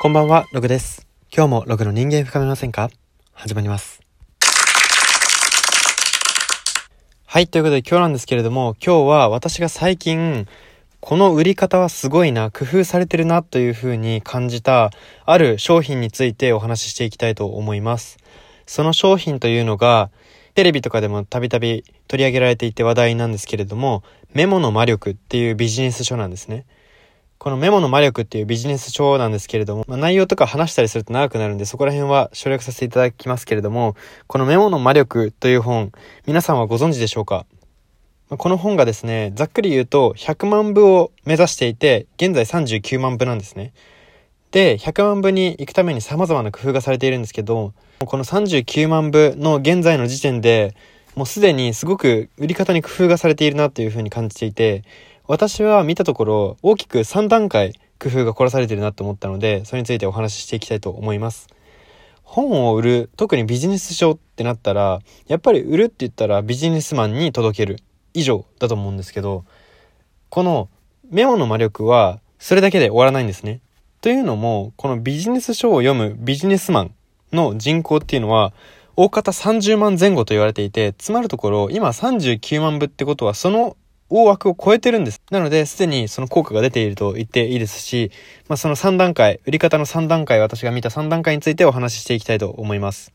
こんばんは、ログです。今日もログの人間深めませんか？始まります。はい、ということで今日なんですけれども、今日は私が最近、この売り方はすごいな、工夫されてるなというふうに感じた、ある商品についてお話ししていきたいと思います。その商品というのが、テレビとかでもたびたび取り上げられていて話題なんですけれども、メモの魔力っていうビジネス書なんですね。このメモの魔力っていうビジネス書なんですけれども、まあ、内容とか話したりすると長くなるんで、そこら辺は省略させていただきますけれども、このメモの魔力という本、皆さんはご存知でしょうか？この本がですね、ざっくり言うと100万部を目指していて、現在39万部なんですね。で、100万部に行くために様々な工夫がされているんですけど、この39万部の現在の時点で、もうすでにすごく売り方に工夫がされているなというふうに感じていて、私は見たところ大きく3段階工夫が凝らされているなと思ったので、それについてお話ししていきたいと思います。本を売る、特にビジネス書ってなったら、やっぱり売るって言ったらビジネスマンに届ける以上だと思うんですけど、このメモの魔力はそれだけで終わらないんですね。というのも、このビジネス書を読むビジネスマンの人口っていうのは、大方30万前後と言われていて、つまるところ、今39万部ってことは、その大枠を超えてるんです。なので、すでにその効果が出ていると言っていいですし、まあ、その3段階、売り方の3段階、私が見た3段階についてお話ししていきたいと思います。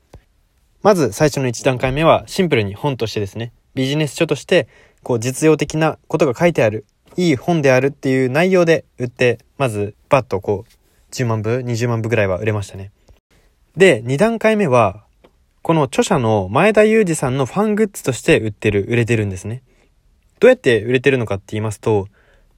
まず、最初の1段階目は、シンプルに本としてですね、ビジネス書として、こう、実用的なことが書いてある、いい本であるっていう内容で売って、まず、バッとこう、10万部、20万部ぐらいは売れましたね。で、2段階目は、この著者の前田裕二さんのファングッズとして売ってる、売れてるんですね。どうやって売れてるのかって言いますと、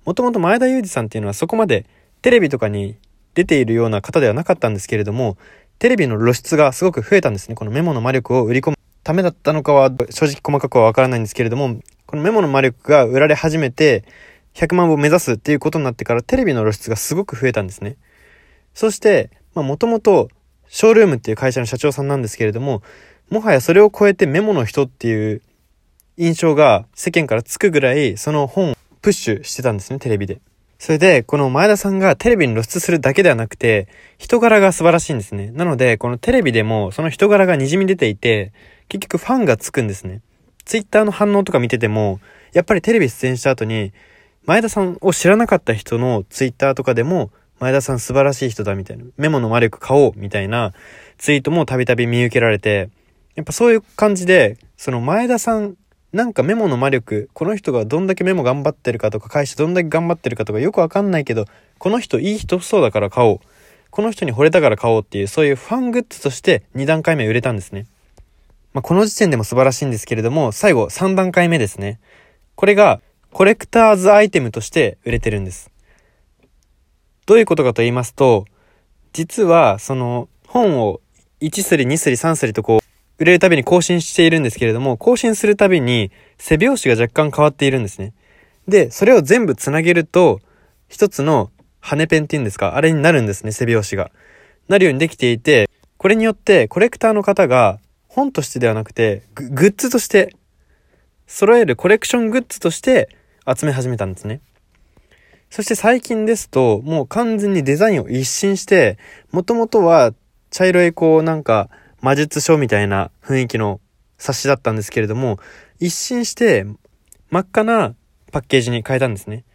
もともと前田裕二さんっていうのはそこまでテレビとかに出ているような方ではなかったんですけれども、テレビの露出がすごく増えたんですね。このメモの魔力を売り込むためだったのかは正直細かくはわからないんですけれども、このメモの魔力が売られ始めて、100万を目指すっていうことになってからテレビの露出がすごく増えたんですね。そして、まあもともとショールームっていう会社の社長さんなんですけれども、もはやそれを超えてメモの人っていう印象が世間からつくぐらい、その本をプッシュしてたんですね、テレビで。それで、この前田さんがテレビに露出するだけではなくて、人柄が素晴らしいんですね。なので、このテレビでもその人柄が滲み出ていて、結局ファンがつくんですね。ツイッターの反応とか見てても、やっぱりテレビ出演した後に、前田さんを知らなかった人のツイッターとかでも、前田さん素晴らしい人だみたいな、メモの魔力買おうみたいなツイートもたびたび見受けられて、やっぱそういう感じで、その前田さん、なんかメモの魔力、この人がどんだけメモ頑張ってるかとか、会社どんだけ頑張ってるかとかよくわかんないけど、この人いい人そうだから買おう。この人に惚れたから買おうっていう、そういうファングッズとして2段階目売れたんですね。まあ、この時点でも素晴らしいんですけれども、最後3段階目ですね。これがコレクターズアイテムとして売れてるんです。どういうことかと言いますと、実はその本を1すり2すり3すりとこう売れるたびに更新しているんですけれども、更新するたびに背拍子が若干変わっているんですね。で、それを全部つなげると、一つの羽ペンっていうんですか、あれになるんですね、背拍子が。なるようにできていて、これによってコレクターの方が本としてではなくて、ググッズとして、揃えるコレクショングッズとして集め始めたんですね。そして最近ですと、もう完全にデザインを一新して、もともとは茶色いこうなんか魔術書みたいな雰囲気の冊子だったんですけれども、一新して真っ赤なパッケージに変えたんですね。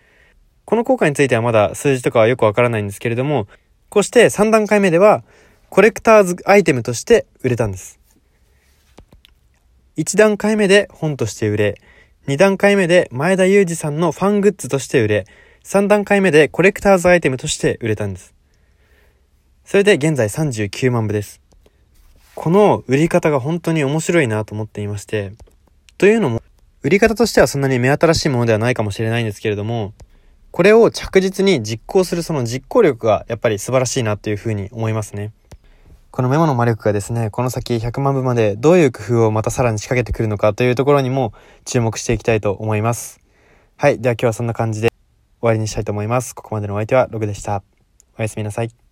この効果についてはまだ数字とかはよくわからないんですけれども、こうして3段階目ではコレクターズアイテムとして売れたんです。1段階目で本として売れ、2段階目で前田裕二さんのファングッズとして売れ、3段階目でコレクターズアイテムとして売れたんです。それで現在39万部です。この売り方が本当に面白いなと思っていまして、というのも、売り方としてはそんなに目新しいものではないかもしれないんですけれども、これを着実に実行するその実行力がやっぱり素晴らしいなというふうに思いますね。このメモの魔力がですね、この先100万部までどういう工夫をまたさらに仕掛けてくるのかというところにも注目していきたいと思います。はい。では今日はそんな感じで終わりにしたいと思います。ここまでのお相手はログでした。おやすみなさい。